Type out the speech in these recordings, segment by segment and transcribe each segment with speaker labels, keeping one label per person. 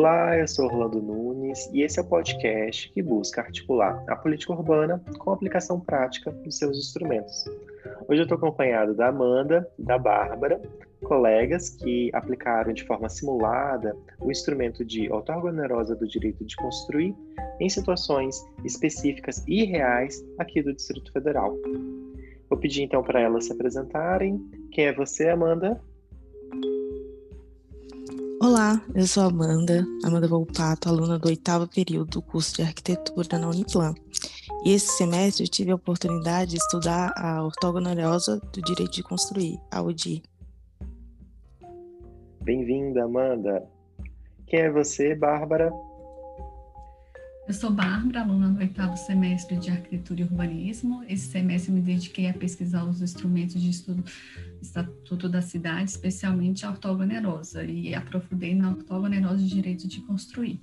Speaker 1: Olá, eu sou Orlando Nunes e esse é o podcast que busca articular a política urbana com a aplicação prática dos seus instrumentos. Hoje eu estou acompanhado da Amanda e da Bárbara, colegas que aplicaram de forma simulada o instrumento de outorga do direito de construir em situações específicas e reais aqui do Distrito Federal. Vou pedir então para elas se apresentarem. Quem é você, Amanda?
Speaker 2: Olá, eu sou Amanda, Amanda Volpato, aluna do oitavo período do curso de arquitetura na Uniplan. E esse semestre eu tive a oportunidade de estudar a ortogonaliosa do direito de construir, a UDI.
Speaker 1: Bem-vinda, Amanda. Quem é você, Bárbara?
Speaker 3: Eu sou Bárbara, aluna do oitavo semestre de Arquitetura e Urbanismo. Esse semestre me dediquei a pesquisar os instrumentos de estudo do Estatuto da Cidade, especialmente a ortogonerosa, e aprofundei na ortogonerosa de direito de construir.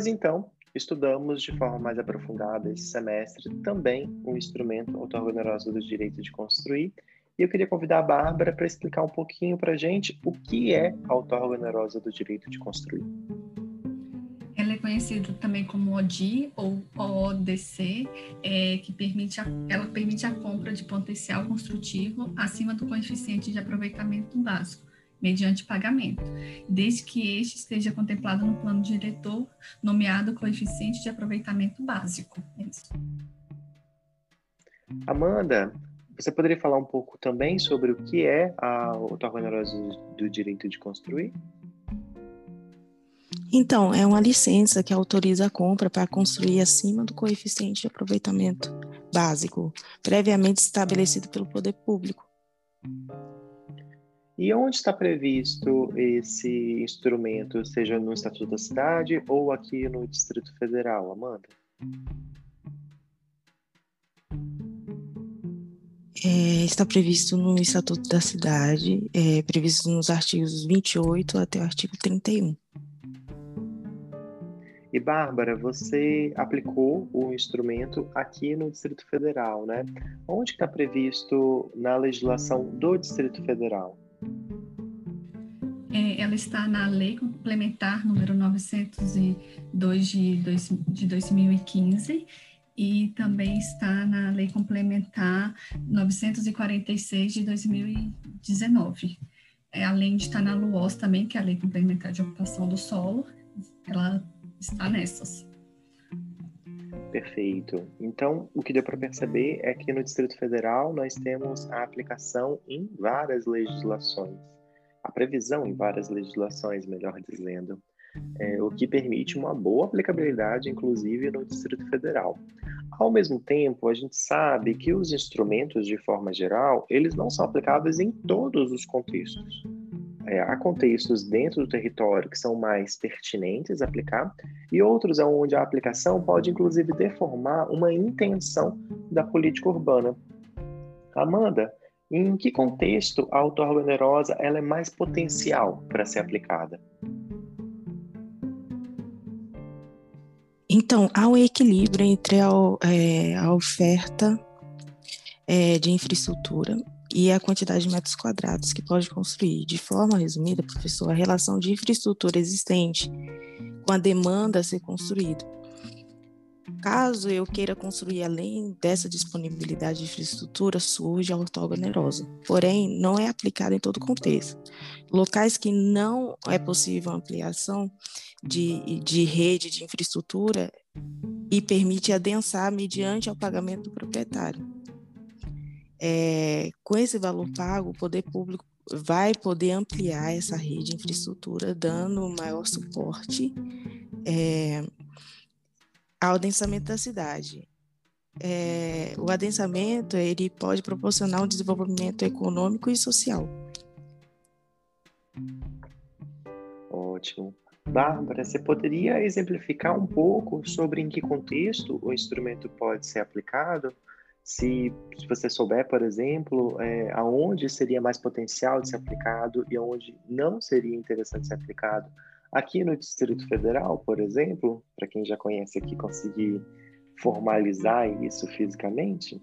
Speaker 1: Pois então, estudamos de forma mais aprofundada esse semestre também o instrumento autorregeneroso do direito de construir. E eu queria convidar a Bárbara para explicar um pouquinho para a gente o que é a autorregenerosa do direito de construir.
Speaker 3: Ela é conhecida também como ODI ou OODC, é, que permite a, ela permite a compra de potencial construtivo acima do coeficiente de aproveitamento básico mediante pagamento, desde que este esteja contemplado no plano diretor, nomeado coeficiente de aproveitamento básico. É isso.
Speaker 1: Amanda, você poderia falar um pouco também sobre o que é a otorganeirose do direito de construir?
Speaker 2: Então, é uma licença que autoriza a compra para construir acima do coeficiente de aproveitamento básico, previamente estabelecido pelo poder público.
Speaker 1: E onde está previsto esse instrumento, seja no Estatuto da Cidade ou aqui no Distrito Federal, Amanda?
Speaker 2: É, está previsto no Estatuto da Cidade, é, previsto nos artigos 28 até o artigo 31.
Speaker 1: E Bárbara, você aplicou o instrumento aqui no Distrito Federal, né? Onde está previsto na legislação do Distrito Federal?
Speaker 3: É, ela está na Lei Complementar número 902 de, dois, de 2015 e também está na Lei Complementar 946 de 2019. É, além de estar na LUOS também, que é a Lei Complementar de Ocupação do Solo, ela está nessas.
Speaker 1: Perfeito. Então, o que deu para perceber é que no Distrito Federal nós temos a aplicação em várias legislações, a previsão em várias legislações, melhor dizendo, é, o que permite uma boa aplicabilidade, inclusive no Distrito Federal. Ao mesmo tempo, a gente sabe que os instrumentos, de forma geral, eles não são aplicáveis em todos os contextos é, há contextos dentro do território que são mais pertinentes aplicar e outros onde a aplicação pode inclusive deformar uma intenção da política urbana. Amanda, em que contexto a autorregenerosa ela é mais potencial para ser aplicada?
Speaker 2: Então, há um equilíbrio entre a, é, a oferta é, de infraestrutura e a quantidade de metros quadrados que pode construir. De forma resumida, professor, a relação de infraestrutura existente com a demanda a ser construída. Caso eu queira construir além dessa disponibilidade de infraestrutura, surge a ortogonerosa. Porém, não é aplicada em todo o contexto. Locais que não é possível ampliação de, de rede de infraestrutura e permite adensar mediante o pagamento do proprietário. É, com esse valor pago, o poder público vai poder ampliar essa rede de infraestrutura, dando maior suporte é, ao adensamento da cidade. É, o adensamento ele pode proporcionar um desenvolvimento econômico e social.
Speaker 1: Ótimo. Bárbara, você poderia exemplificar um pouco sobre em que contexto o instrumento pode ser aplicado? Se, se você souber, por exemplo, é, aonde seria mais potencial de ser aplicado e aonde não seria interessante ser aplicado. Aqui no Distrito Federal, por exemplo, para quem já conhece aqui, conseguir formalizar isso fisicamente?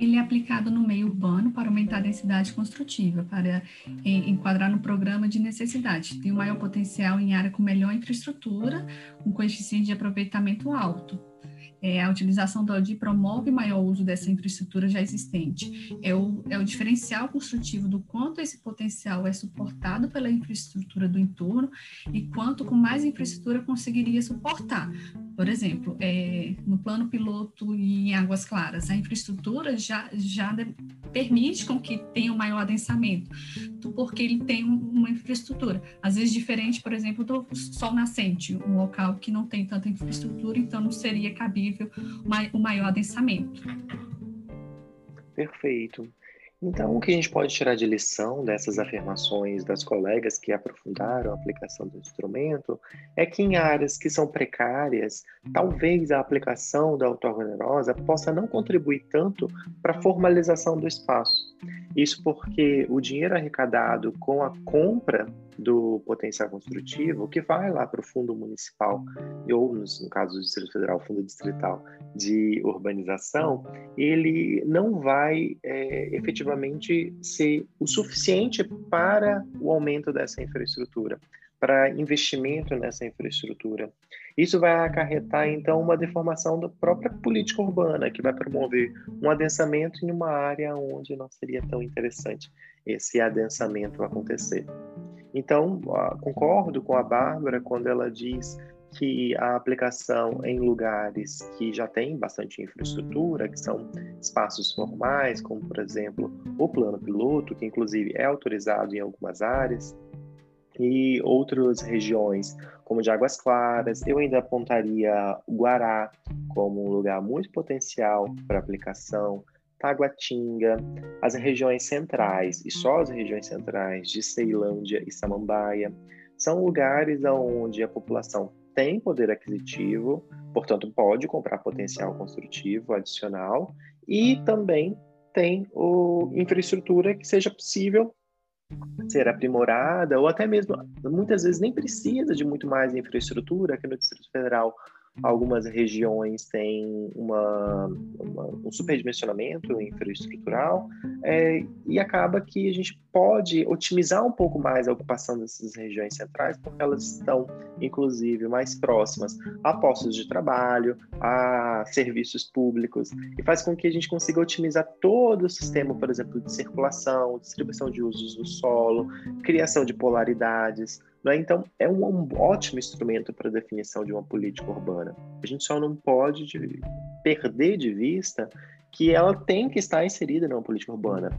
Speaker 3: Ele é aplicado no meio urbano para aumentar a densidade construtiva, para enquadrar no programa de necessidade. Tem um maior potencial em área com melhor infraestrutura, um coeficiente de aproveitamento alto é, a utilização da ODI promove maior uso dessa infraestrutura já existente. É o, é o diferencial construtivo do quanto esse potencial é suportado pela infraestrutura do entorno e quanto com mais infraestrutura conseguiria suportar. Por exemplo, é, no plano piloto em Águas Claras, a infraestrutura já, já permite com que tenha um maior adensamento, porque ele tem uma infraestrutura. Às vezes diferente, por exemplo, do sol nascente, um local que não tem tanta infraestrutura, então não seria cabível o maior adensamento.
Speaker 1: Perfeito. Então, o que a gente pode tirar de lição dessas afirmações das colegas que aprofundaram a aplicação do instrumento é que em áreas que são precárias, talvez a aplicação da autorrenerosa possa não contribuir tanto para a formalização do espaço. Isso porque o dinheiro arrecadado com a compra do potencial construtivo, que vai lá para o fundo municipal, ou no, no caso do Distrito Federal, fundo distrital de urbanização, ele não vai é, efetivamente ser o suficiente para o aumento dessa infraestrutura, para investimento nessa infraestrutura. Isso vai acarretar, então, uma deformação da própria política urbana, que vai promover um adensamento em uma área onde não seria tão interessante esse adensamento acontecer. Então, concordo com a Bárbara quando ela diz que a aplicação em lugares que já têm bastante infraestrutura, que são espaços formais, como por exemplo o plano piloto, que inclusive é autorizado em algumas áreas, e outras regiões, como de Águas Claras, eu ainda apontaria Guará como um lugar muito potencial para aplicação, Taguatinga, as regiões centrais, e só as regiões centrais de Ceilândia e Samambaia, são lugares onde a população tem poder aquisitivo, portanto, pode comprar potencial construtivo adicional e também tem o, infraestrutura que seja possível ser aprimorada, ou até mesmo, muitas vezes, nem precisa de muito mais infraestrutura, aqui no Distrito Federal Algumas regiões têm uma, um superdimensionamento infraestrutural é, e acaba que a gente pode otimizar um pouco mais a ocupação dessas regiões centrais, porque elas estão, inclusive, mais próximas a postos de trabalho, a serviços públicos, e faz com que a gente consiga otimizar todo o sistema, por exemplo, de circulação, distribuição de usos do solo, criação de polaridades, né? Então, é um, ótimo instrumento para a definição de uma política urbana. A gente só não pode de, perder de vista que ela tem que estar inserida numa política urbana.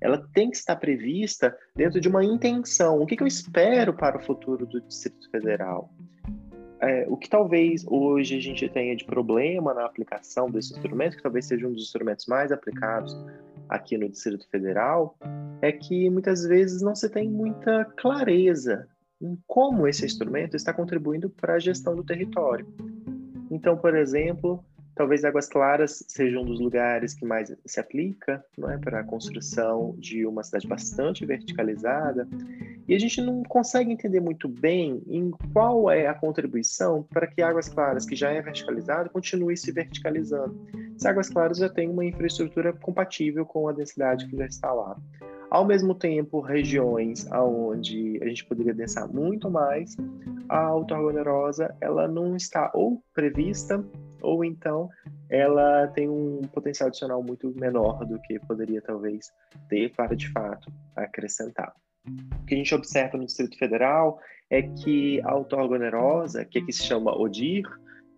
Speaker 1: Ela tem que estar prevista dentro de uma intenção. O que, que eu espero para o futuro do Distrito Federal? É, o que talvez hoje a gente tenha de problema na aplicação desse instrumento, que talvez seja um dos instrumentos mais aplicados aqui no Distrito Federal, é que muitas vezes não se tem muita clareza em como esse instrumento está contribuindo para a gestão do território. Então, por exemplo, talvez Águas Claras seja um dos lugares que mais se aplica não é, para a construção de uma cidade bastante verticalizada, e a gente não consegue entender muito bem em qual é a contribuição para que Águas Claras, que já é verticalizado, continue se verticalizando. Se Águas Claras já tem uma infraestrutura compatível com a densidade que já está lá. Ao mesmo tempo, regiões onde a gente poderia densar muito mais, a autoargonerosa ela não está ou prevista ou então ela tem um potencial adicional muito menor do que poderia talvez ter para de fato acrescentar. O que a gente observa no Distrito Federal é que a autoargonerosa, que aqui se chama ODIR,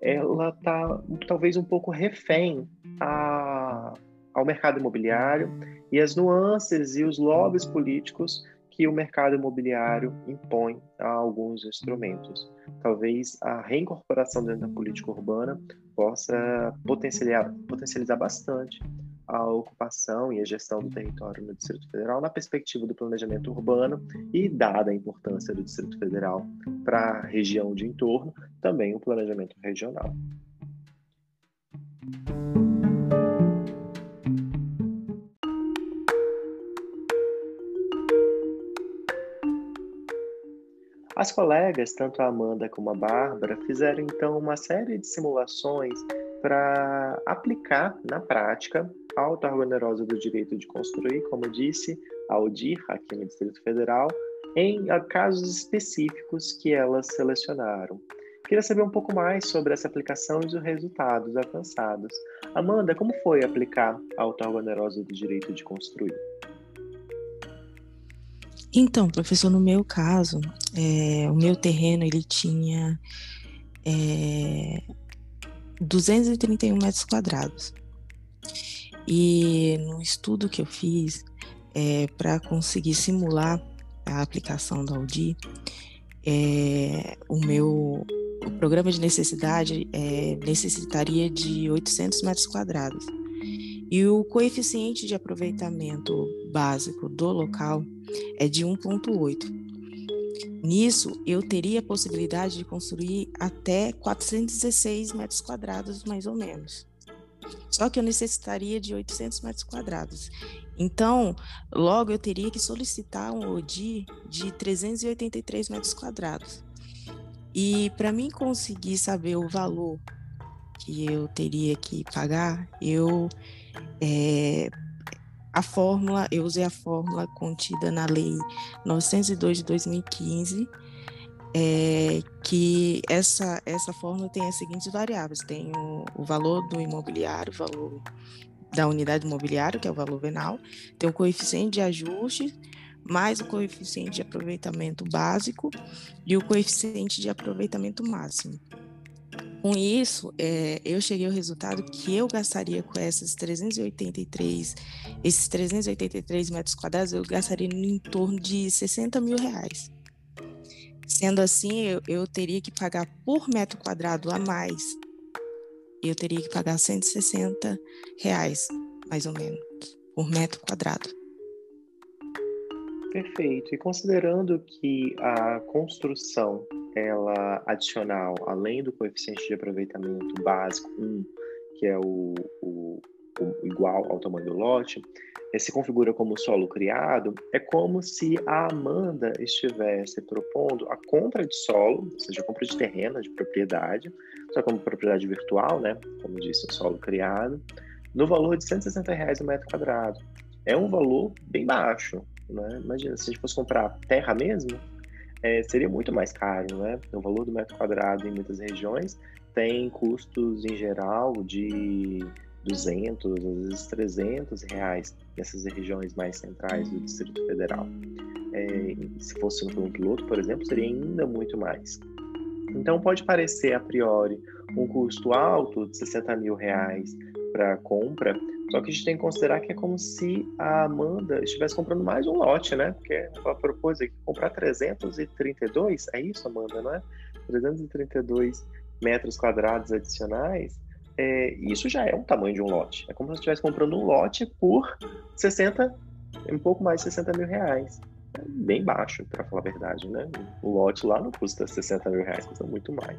Speaker 1: ela está talvez um pouco refém a ao mercado imobiliário e as nuances e os lobbies políticos que o mercado imobiliário impõe a alguns instrumentos. Talvez a reincorporação dentro da política urbana possa potencializar, potencializar bastante a ocupação e a gestão do território no Distrito Federal na perspectiva do planejamento urbano e, dada a importância do Distrito Federal para a região de entorno, também o planejamento regional. As colegas, tanto a Amanda como a Bárbara, fizeram então uma série de simulações para aplicar na prática a auto-organerosa do direito de construir, como disse, a ODIR, aqui no Distrito Federal, em casos específicos que elas selecionaram. Queria saber um pouco mais sobre essa aplicação e os resultados alcançados. Amanda, como foi aplicar a auto-organerosa do direito de construir?
Speaker 2: Então, professor, no meu caso, é, o meu terreno ele tinha é, 231 metros quadrados. E no estudo que eu fiz é, para conseguir simular a aplicação da Audi, é, o meu o programa de necessidade é, necessitaria de 800 metros quadrados. E o coeficiente de aproveitamento básico do local é de 1,8. Nisso, eu teria a possibilidade de construir até 416 metros quadrados, mais ou menos. Só que eu necessitaria de 800 metros quadrados. Então, logo eu teria que solicitar um ODI de 383 metros quadrados. E para mim conseguir saber o valor que eu teria que pagar, eu é, a fórmula, eu usei a fórmula contida na lei 902 de 2015, é, que essa, essa fórmula tem as seguintes variáveis: tem o, o valor do imobiliário, o valor da unidade imobiliária, que é o valor venal, tem o coeficiente de ajuste, mais o coeficiente de aproveitamento básico e o coeficiente de aproveitamento máximo. Com isso, é, eu cheguei ao resultado que eu gastaria com essas 383, esses 383 metros quadrados, eu gastaria em torno de 60 mil reais. Sendo assim, eu, eu teria que pagar por metro quadrado a mais, eu teria que pagar 160 reais, mais ou menos, por metro quadrado.
Speaker 1: Perfeito. E considerando que a construção ela adicional, além do coeficiente de aproveitamento básico 1, que é o, o, o igual ao tamanho do lote, se configura como solo criado, é como se a Amanda estivesse propondo a compra de solo, ou seja, a compra de terreno, de propriedade, só como propriedade virtual, né, como disse, o solo criado, no valor de 160 reais o metro quadrado. É um valor bem baixo, né? Imagina, se a gente fosse comprar terra mesmo, é, seria muito mais caro, né? O valor do metro quadrado em muitas regiões tem custos em geral de 200, às vezes 300 reais nessas regiões mais centrais do Distrito Federal. É, se fosse no plano piloto, por exemplo, seria ainda muito mais. Então pode parecer a priori um custo alto de 60 mil reais para compra, só que a gente tem que considerar que é como se a Amanda estivesse comprando mais um lote, né? Porque ela propôs aqui comprar 332, é isso, Amanda, não é? 332 metros quadrados adicionais. É, isso já é um tamanho de um lote. É como se você estivesse comprando um lote por 60, um pouco mais de 60 mil reais. É bem baixo, para falar a verdade, né? O lote lá não custa 60 mil reais, custa muito mais.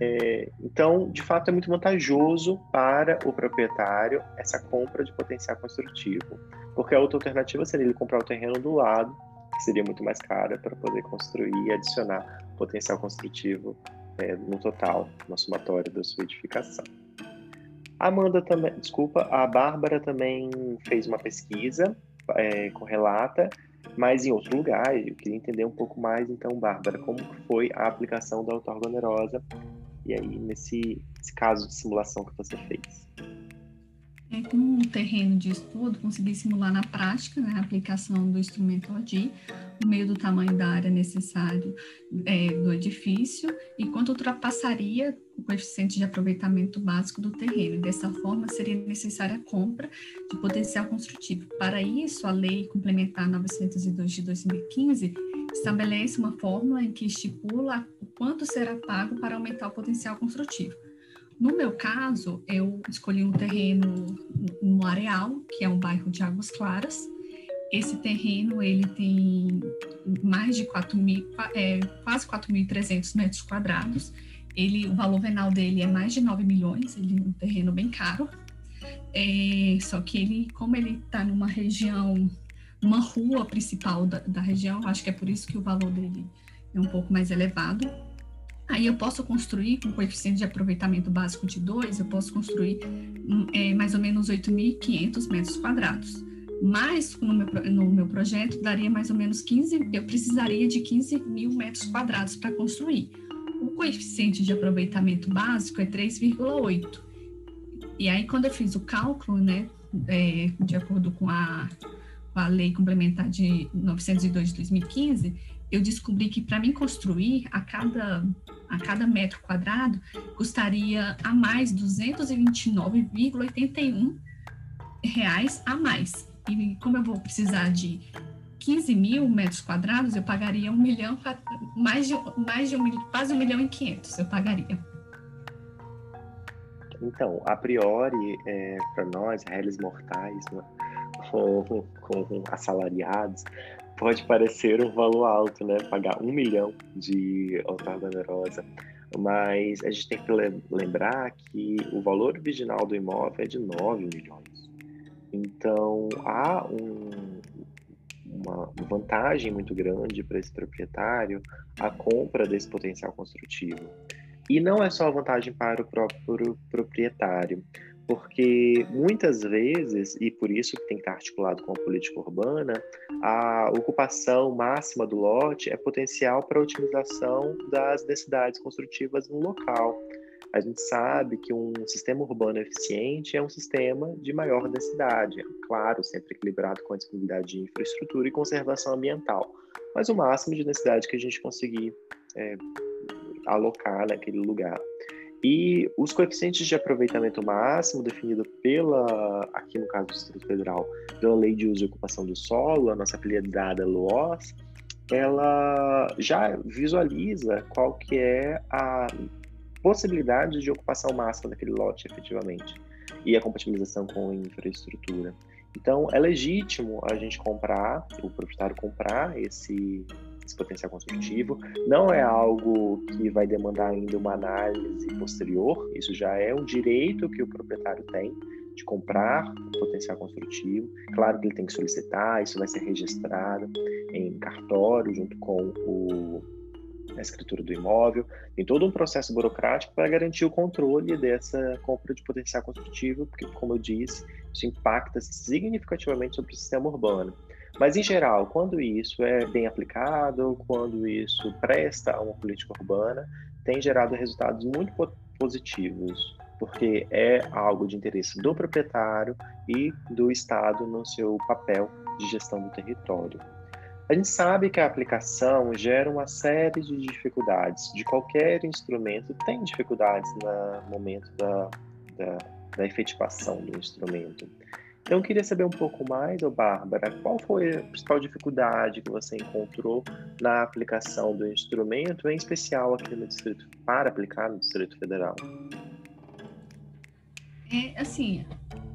Speaker 1: É, então, de fato, é muito vantajoso para o proprietário essa compra de potencial construtivo, porque a outra alternativa seria ele comprar o terreno do lado, que seria muito mais cara para poder construir e adicionar potencial construtivo é, no total, no somatório da sua edificação. A Amanda também, desculpa, a Bárbara também fez uma pesquisa é, correlata, mas em outro lugar. Eu queria entender um pouco mais, então, Bárbara, como foi a aplicação da autorgonerosa e aí nesse, nesse caso de simulação que você fez?
Speaker 3: É, com um terreno de estudo, consegui simular na prática né, a aplicação do instrumento ODI, no meio do tamanho da área necessário é, do edifício e quanto ultrapassaria o coeficiente de aproveitamento básico do terreno. Dessa forma, seria necessária a compra de potencial construtivo. Para isso, a Lei Complementar 902 de 2015 estabelece uma fórmula em que estipula o quanto será pago para aumentar o potencial construtivo. No meu caso, eu escolhi um terreno no Areal, que é um bairro de Águas Claras. Esse terreno ele tem mais de 4 mil, é, quase 4.300 metros quadrados. Ele, o valor venal dele é mais de 9 milhões, ele é um terreno bem caro. É, só que ele, como ele está numa região, uma rua principal da, da região, acho que é por isso que o valor dele é um pouco mais elevado Aí eu posso construir com coeficiente de aproveitamento básico de 2, eu posso construir hum, é, mais ou menos 8.500 metros quadrados. Mas no meu, no meu projeto daria mais ou menos 15, eu precisaria de 15 mil metros quadrados para construir. O coeficiente de aproveitamento básico é 3,8. E aí, quando eu fiz o cálculo, né, é, de acordo com a, com a lei complementar de 902 de 2015, eu descobri que para mim construir a cada, a cada metro quadrado custaria a mais 229,81 reais a mais. E como eu vou precisar de 15 mil metros quadrados, eu pagaria um milhão, mais de, mais de um, quase um milhão e quinhentos eu pagaria.
Speaker 1: Então, a priori, é, para nós, réis mortais, né, com, com assalariados, pode parecer um valor alto, né? Pagar um milhão de outorga onerosa. Mas a gente tem que lembrar que o valor original do imóvel é de 9 milhões. Então, há um, uma vantagem muito grande para esse proprietário a compra desse potencial construtivo. E não é só vantagem para o próprio proprietário, porque muitas vezes, e por isso que tem que estar articulado com a política urbana, a ocupação máxima do lote é potencial para a otimização das densidades construtivas no local. A gente sabe que um sistema urbano eficiente é um sistema de maior densidade, claro, sempre equilibrado com a disponibilidade de infraestrutura e conservação ambiental, mas o máximo de densidade que a gente conseguir é, alocar naquele lugar. E os coeficientes de aproveitamento máximo definido pela, aqui no caso do Distrito Federal, pela Lei de Uso e Ocupação do Solo, a nossa apelidada LOAS, ela já visualiza qual que é a possibilidade de ocupação máxima daquele lote efetivamente e a compatibilização com a infraestrutura. Então, é legítimo a gente comprar, o proprietário comprar esse, esse potencial construtivo. Não é algo que vai demandar ainda uma análise posterior, isso já é um direito que o proprietário tem de comprar o potencial construtivo. Claro que ele tem que solicitar, isso vai ser registrado em cartório junto com o, a escritura do imóvel. Tem todo um processo burocrático para garantir o controle dessa compra de potencial construtivo, porque, como eu disse, isso impacta significativamente sobre o sistema urbano. Mas, em geral, quando isso é bem aplicado, quando isso presta a uma política urbana, tem gerado resultados muito positivos, porque é algo de interesse do proprietário e do Estado no seu papel de gestão do território. A gente sabe que a aplicação gera uma série de dificuldades. De qualquer instrumento tem dificuldades no momento da, da, da efetivação do instrumento. Então, eu queria saber um pouco mais, ô Bárbara, qual foi a principal dificuldade que você encontrou na aplicação do instrumento, em especial aqui no Distrito, para aplicar no Distrito Federal?
Speaker 3: É, assim,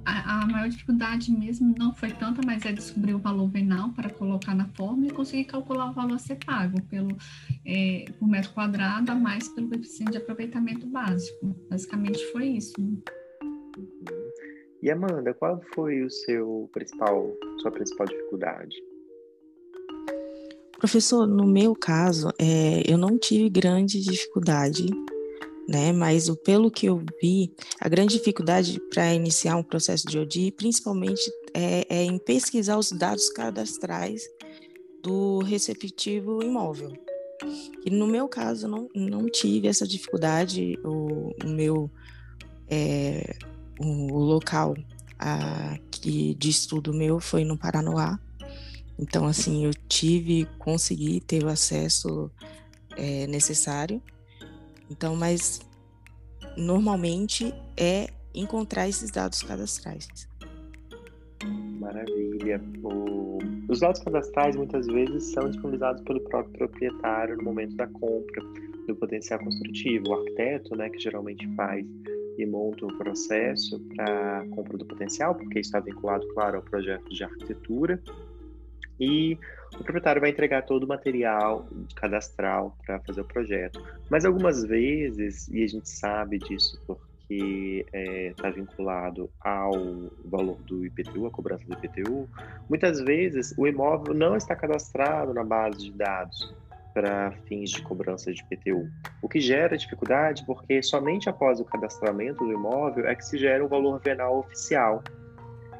Speaker 3: a, a, maior dificuldade mesmo não foi tanta, mas é descobrir o valor venal para colocar na fórmula e conseguir calcular o valor a ser pago pelo, é, por metro quadrado, a mais pelo coeficiente de aproveitamento básico. Basicamente foi isso. Né?
Speaker 1: E Amanda, qual foi o seu principal, sua principal dificuldade?
Speaker 2: Professor, no meu caso, é, eu não tive grande dificuldade, né? Mas pelo que eu vi, a grande dificuldade para iniciar um processo de ODI, principalmente, é, é em pesquisar os dados cadastrais do receptivo imóvel. E no meu caso, não, não tive essa dificuldade. O, o meu é, o local a, que de estudo meu foi no Paranoá. Então, assim, eu tive, consegui ter o acesso é, necessário. Então, mas normalmente é encontrar esses dados cadastrais.
Speaker 1: Maravilha. O... Os dados cadastrais muitas vezes são disponibilizados pelo próprio proprietário no momento da compra do potencial construtivo. O arquiteto, né, que geralmente faz e monta o processo para compra do potencial, porque está vinculado, claro, ao projeto de arquitetura. E o proprietário vai entregar todo o material cadastral para fazer o projeto. Mas algumas vezes, e a gente sabe disso porque está é, vinculado ao valor do IPTU, a cobrança do IPTU, muitas vezes o imóvel não está cadastrado na base de dados para fins de cobrança de IPTU, o que gera dificuldade porque somente após o cadastramento do imóvel é que se gera o valor venal oficial.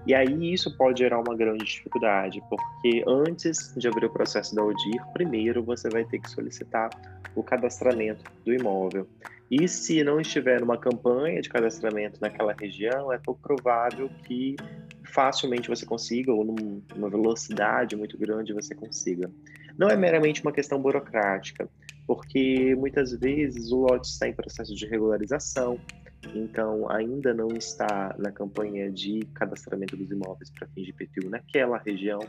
Speaker 1: E aí isso pode gerar uma grande dificuldade, porque antes de abrir o processo da ODIR, primeiro você vai ter que solicitar o cadastramento do imóvel. E se não estiver numa campanha de cadastramento naquela região, é pouco provável que facilmente você consiga, ou numa velocidade muito grande você consiga. Não é meramente uma questão burocrática, porque muitas vezes o lote está em processo de regularização, então ainda não está na campanha de cadastramento dos imóveis para fins de IPTU naquela região,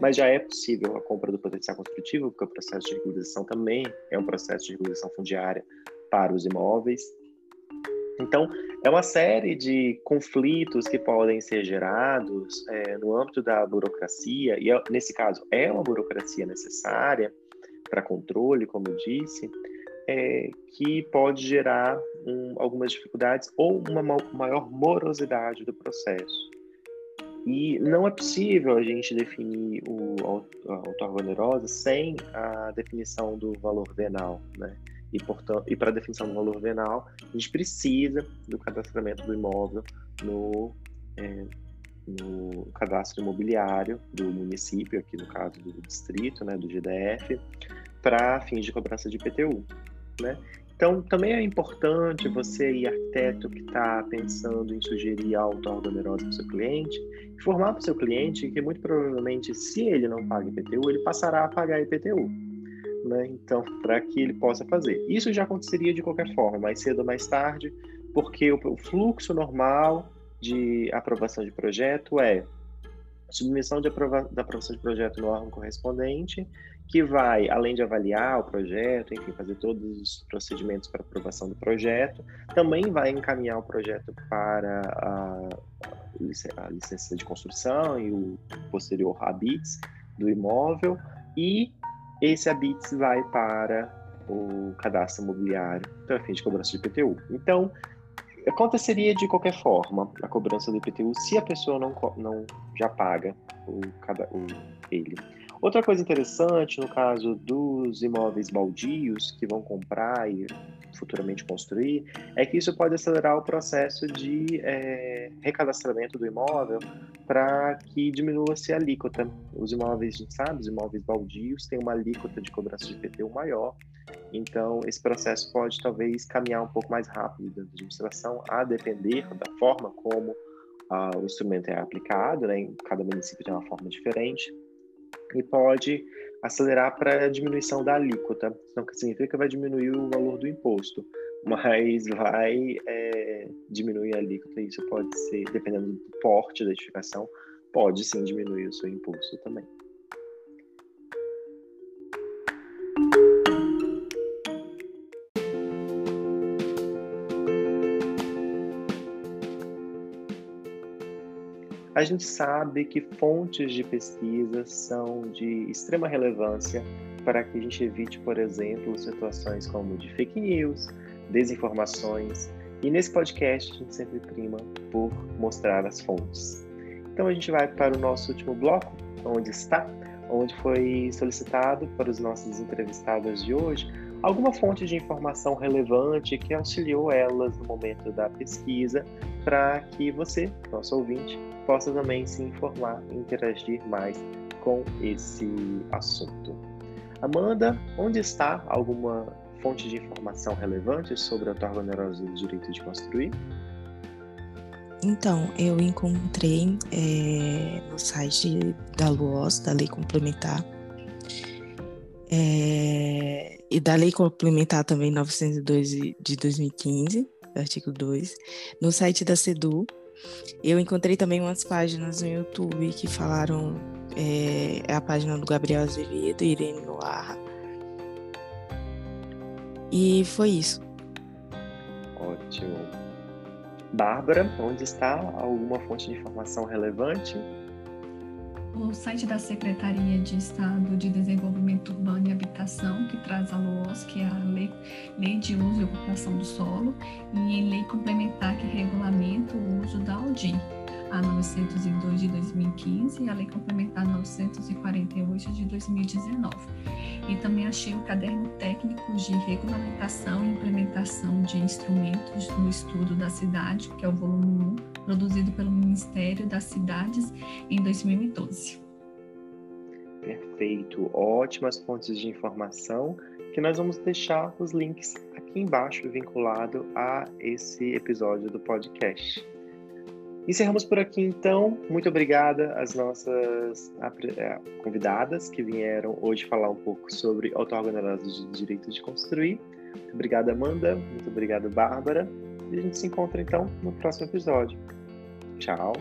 Speaker 1: mas já é possível a compra do potencial construtivo, porque o processo de regularização também é um processo de regularização fundiária para os imóveis. Então, é uma série de conflitos que podem ser gerados é, no âmbito da burocracia, e é, nesse caso é uma burocracia necessária para controle, como eu disse, é, que pode gerar um, algumas dificuldades ou uma maior morosidade do processo. E não é possível a gente definir o auto onerosa sem a definição do valor venal, né? E, portanto, e para definição do valor venal, a gente precisa do cadastramento do imóvel no, é, no cadastro imobiliário do município, aqui no caso do distrito, né, do GDF, para fins de cobrança de IPTU. Né? Então, também é importante você, arquiteto que está pensando em sugerir auto onerosa para o seu cliente, informar para o seu cliente que muito provavelmente, se ele não paga IPTU, ele passará a pagar IPTU né? Então, para que ele possa fazer. Isso já aconteceria de qualquer forma, mais cedo ou mais tarde, porque o, fluxo normal de aprovação de projeto é submissão aprova da aprovação de projeto no órgão correspondente, que vai, além de avaliar o projeto, enfim, fazer todos os procedimentos para aprovação do projeto, também vai encaminhar o projeto para a, a licença de construção e o posterior habits do imóvel e esse habits vai para o cadastro imobiliário para fim de cobrança de IPTU. Então, aconteceria de qualquer forma a cobrança do IPTU se a pessoa não, não já paga o, o, ele. Outra coisa interessante no caso dos imóveis baldios que vão comprar e futuramente construir, é que isso pode acelerar o processo de é, recadastramento do imóvel para que diminua-se a alíquota. Os imóveis, a gente sabe, os imóveis baldios têm uma alíquota de cobrança de IPTU maior, então esse processo pode talvez caminhar um pouco mais rápido dentro da administração, a depender da forma como ah, o instrumento é aplicado, né? cada município tem uma forma diferente, e pode acelerar para a diminuição da alíquota. Não significa que vai diminuir o valor do imposto, mas vai é, diminuir a alíquota. Isso pode ser, dependendo do porte da edificação, pode sim diminuir o seu imposto também. A gente sabe que fontes de pesquisa são de extrema relevância para que a gente evite, por exemplo, situações como de fake news, desinformações, e nesse podcast a gente sempre prima por mostrar as fontes. Então a gente vai para o nosso último bloco, onde está, onde foi solicitado para os nossos entrevistados de hoje alguma fonte de informação relevante que auxiliou elas no momento da pesquisa, para que você, nosso ouvinte, possa também se informar e interagir mais com esse assunto. Amanda, onde está alguma fonte de informação relevante sobre a outorga onerosa do direito de construir?
Speaker 2: Então, eu encontrei é, no site da LUOS, da Lei Complementar, é, e da Lei Complementar também 902 de 2015, artigo 2, no site da CEDU, eu encontrei também umas páginas no YouTube que falaram, é, é a página do Gabriel Azevedo e Irene Noir. E foi isso.
Speaker 1: Ótimo. Bárbara, onde está alguma fonte de informação relevante?
Speaker 3: O site da Secretaria de Estado de Desenvolvimento Urbano e Habitação, que traz a LOOS, que é a Lei, Lei de Uso e Ocupação do Solo, e Lei Complementar que regulamenta o uso da AUDI, a 902 de 2015 e a Lei Complementar 948 de 2019. E também achei o caderno técnico de regulamentação e implementação de instrumentos no estudo da cidade, que é o volume 1, produzido pelo Ministério das Cidades em 2012.
Speaker 1: Perfeito, ótimas fontes de informação que nós vamos deixar os links aqui embaixo vinculado a esse episódio do podcast. Encerramos por aqui então. Muito obrigada às nossas é, convidadas que vieram hoje falar um pouco sobre auto-organizados de direito de construir. Muito obrigada, Amanda. Muito obrigado, Bárbara. E a gente se encontra então no próximo episódio. Tchau.